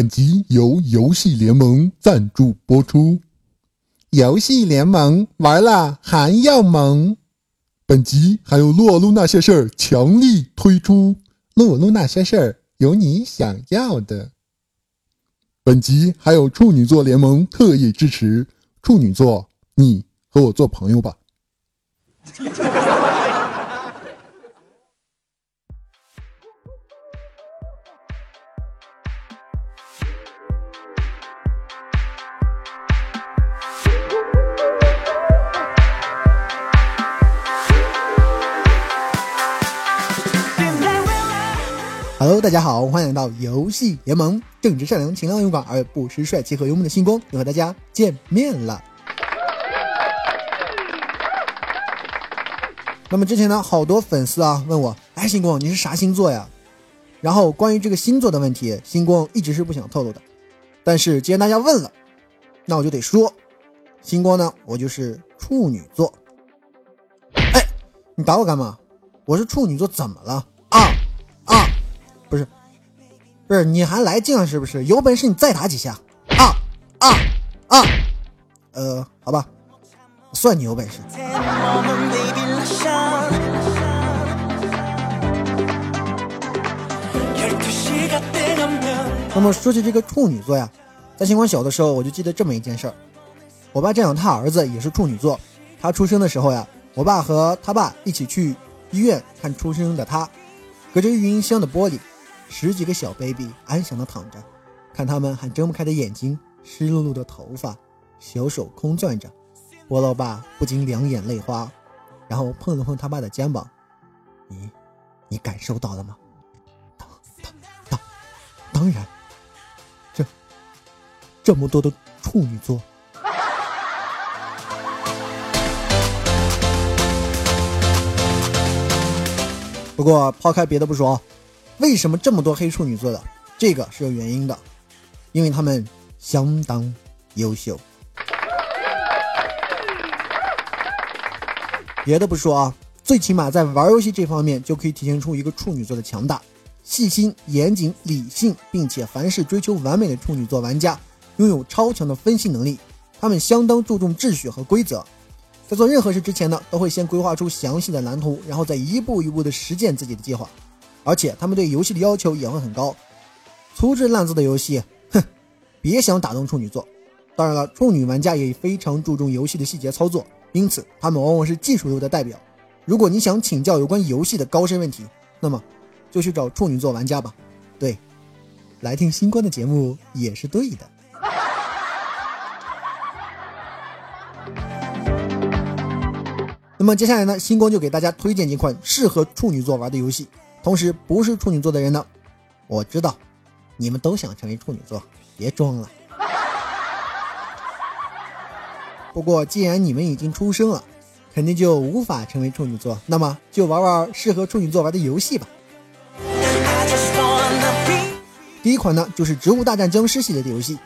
本集由游戏联盟赞助播出。游戏联盟玩了还要萌。本集还有撸啊撸那些事儿强力推出，撸啊撸那些事儿有你想要的。本集还有处女座联盟特意支持，处女座，你和我做朋友吧。大家好，欢迎来到游戏联盟，正直善良、勤劳勇敢而又不失帅气和幽默的星光又和大家见面了。那么之前呢，好多粉丝啊问我，哎，星光你是啥星座呀？然后关于这个星座的问题，星光一直是不想透露的。但是既然大家问了，那我就得说，星光呢，我就是处女座。哎，你打我干嘛？我是处女座，怎么了？不是，不是，你还来劲了是不是？有本事你再打几下！啊啊啊！呃，好吧，算你有本事。那么说起这个处女座呀，在星光小的时候，我就记得这么一件事儿：我爸这样，他儿子也是处女座。他出生的时候呀，我爸和他爸一起去医院看出生的他，隔着育婴箱的玻璃。十几个小 baby 安详的躺着，看他们还睁不开的眼睛，湿漉漉的头发，小手空攥着，我老爸不禁两眼泪花，然后碰了碰他爸的肩膀：“你，你感受到了吗？”“当当当，当然。”这，这么多的处女座。不过抛开别的不说。为什么这么多黑处女座的？这个是有原因的，因为他们相当优秀。别的不说啊，最起码在玩游戏这方面就可以体现出一个处女座的强大。细心、严谨、理性，并且凡事追求完美的处女座玩家，拥有超强的分析能力。他们相当注重秩序和规则，在做任何事之前呢，都会先规划出详细的蓝图，然后再一步一步的实践自己的计划。而且他们对游戏的要求也会很高，粗制滥造的游戏，哼，别想打动处女座。当然了，处女玩家也非常注重游戏的细节操作，因此他们往往是技术流的代表。如果你想请教有关游戏的高深问题，那么就去找处女座玩家吧。对，来听星光的节目也是对的。那么接下来呢，星光就给大家推荐几款适合处女座玩的游戏。同时，不是处女座的人呢，我知道，你们都想成为处女座，别装了。不过，既然你们已经出生了，肯定就无法成为处女座，那么就玩玩适合处女座玩的游戏吧。第一款呢，就是《植物大战僵尸》系列的游戏。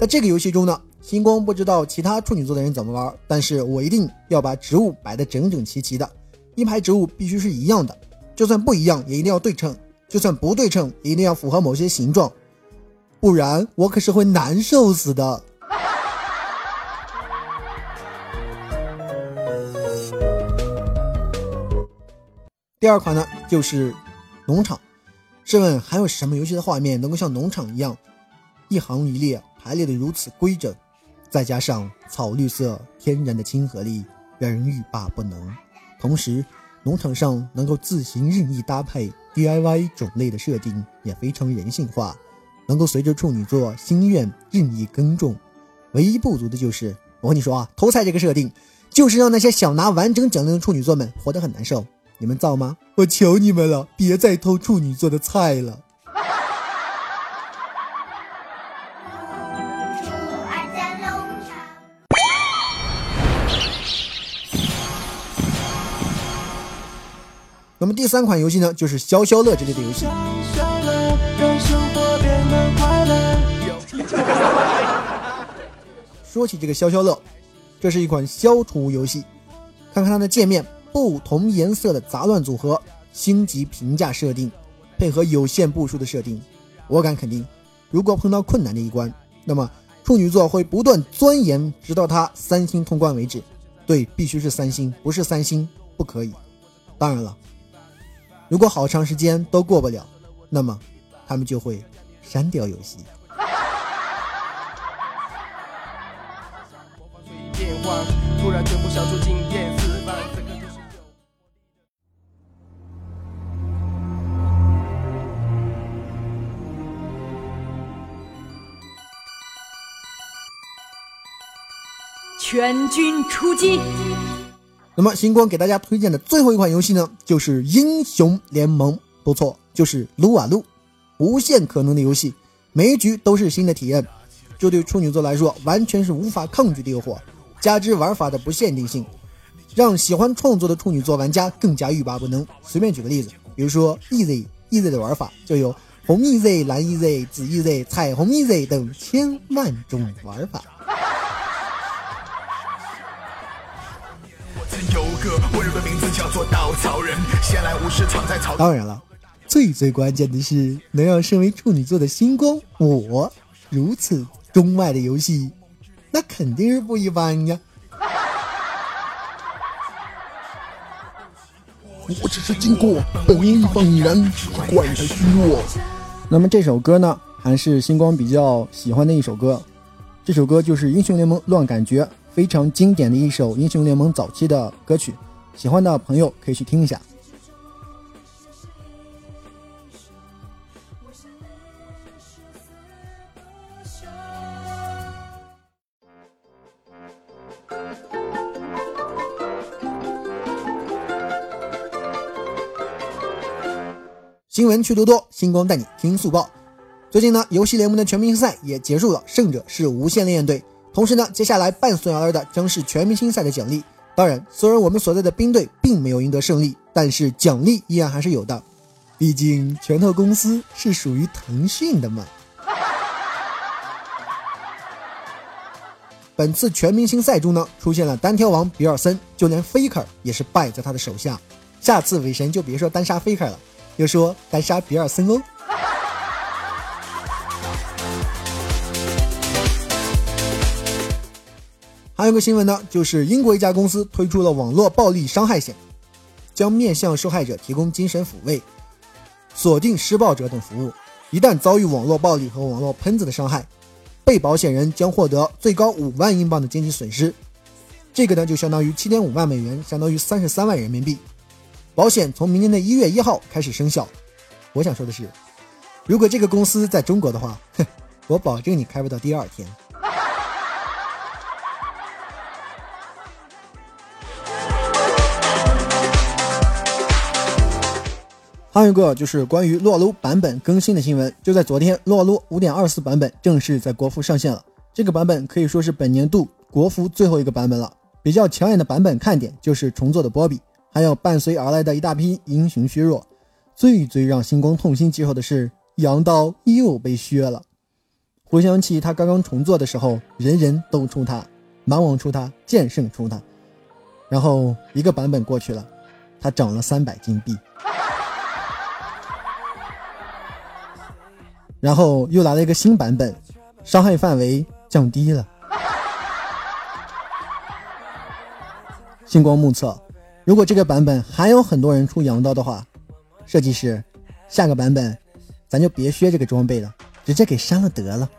在这个游戏中呢。星光不知道其他处女座的人怎么玩，但是我一定要把植物摆得整整齐齐的，一排植物必须是一样的，就算不一样也一定要对称，就算不对称也一定要符合某些形状，不然我可是会难受死的。第二款呢，就是农场。试问还有什么游戏的画面能够像农场一样，一行一列排列的如此规整？再加上草绿色天然的亲和力，让人欲罢不能。同时，农场上能够自行任意搭配 DIY 种类的设定也非常人性化，能够随着处女座心愿任意耕种。唯一不足的就是，我跟你说啊，偷菜这个设定，就是让那些想拿完整奖励的处女座们活得很难受。你们造吗？我求你们了，别再偷处女座的菜了。那么第三款游戏呢，就是消消乐这类的游戏。说起这个消消乐，这是一款消除游戏。看看它的界面，不同颜色的杂乱组合，星级评价设定，配合有限步数的设定，我敢肯定，如果碰到困难的一关，那么处女座会不断钻研，直到他三星通关为止。对，必须是三星，不是三星不可以。当然了，如果好长时间都过不了，那么他们就会删掉游戏。全军出击。那么星光给大家推荐的最后一款游戏呢，就是英雄联盟。不错，就是撸啊撸，无限可能的游戏，每一局都是新的体验，这对处女座来说完全是无法抗拒的诱惑。加之玩法的不限定性，让喜欢创作的处女座玩家更加欲罢不能。随便举个例子，比如说 Easy Easy 的玩法就有红 Easy、蓝 Easy、紫 Easy、彩虹 Easy 等千万种玩法。当然了，最最关键的是能让身为处女座的星光我如此钟爱的游戏。那肯定是不一般呀！我只是经过，本意放然，怪他虚弱。那么这首歌呢，还是星光比较喜欢的一首歌。这首歌就是《英雄联盟乱感觉》，非常经典的一首英雄联盟早期的歌曲。喜欢的朋友可以去听一下。新闻趣多多，星光带你听速报。最近呢，游戏联盟的全明星赛也结束了，胜者是无限烈焰队。同时呢，接下来伴随而来的将是全明星赛的奖励。当然，虽然我们所在的兵队并没有赢得胜利，但是奖励依然还是有的。毕竟拳头公司是属于腾讯的嘛。本次全明星赛中呢，出现了单挑王比尔森，就连 Faker 也是败在他的手下。下次韦神就别说单杀 Faker 了。要说单杀比尔森哦。还有个新闻呢，就是英国一家公司推出了网络暴力伤害险，将面向受害者提供精神抚慰、锁定施暴者等服务。一旦遭遇网络暴力和网络喷子的伤害，被保险人将获得最高五万英镑的经济损失，这个呢就相当于七点五万美元，相当于三十三万人民币。保险从明年的一月一号开始生效。我想说的是，如果这个公司在中国的话，哼，我保证你开不到第二天。还有一个就是关于撸啊撸版本更新的新闻，就在昨天，撸啊撸五点二四版本正式在国服上线了。这个版本可以说是本年度国服最后一个版本了。比较抢眼的版本看点就是重做的波比。还有伴随而来的一大批英雄削弱，最最让星光痛心疾首的是羊刀又被削了。回想起他刚刚重做的时候，人人都出他，蛮王出他，剑圣出他，然后一个版本过去了，他涨了三百金币，然后又来了一个新版本，伤害范围降低了。星光目测。如果这个版本还有很多人出羊刀的话，设计师，下个版本咱就别削这个装备了，直接给删了得了。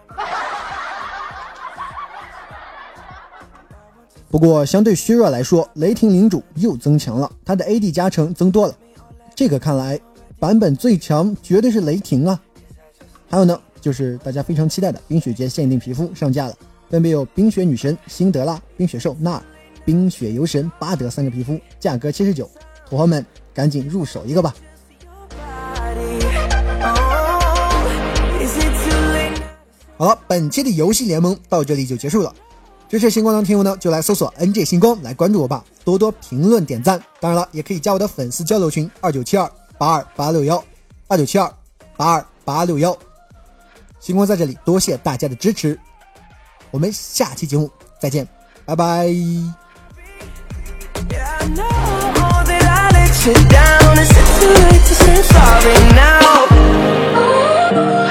不过相对削弱来说，雷霆领主又增强了，他的 AD 加成增多了。这个看来版本最强绝对是雷霆啊！还有呢，就是大家非常期待的冰雪节限定皮肤上架了，分别有冰雪女神辛德拉、冰雪兽纳尔。冰雪游神巴德三个皮肤，价格七十九，土豪们赶紧入手一个吧！好了，本期的游戏联盟到这里就结束了。支持星光的听友呢，就来搜索 NJ 星光来关注我吧，多多评论点赞。当然了，也可以加我的粉丝交流群二九七二八二八六幺二九七二八二八六幺。星光在这里多谢大家的支持我们下期节目再见拜拜 yeah i know that i let you downis too late to say sorry nowooh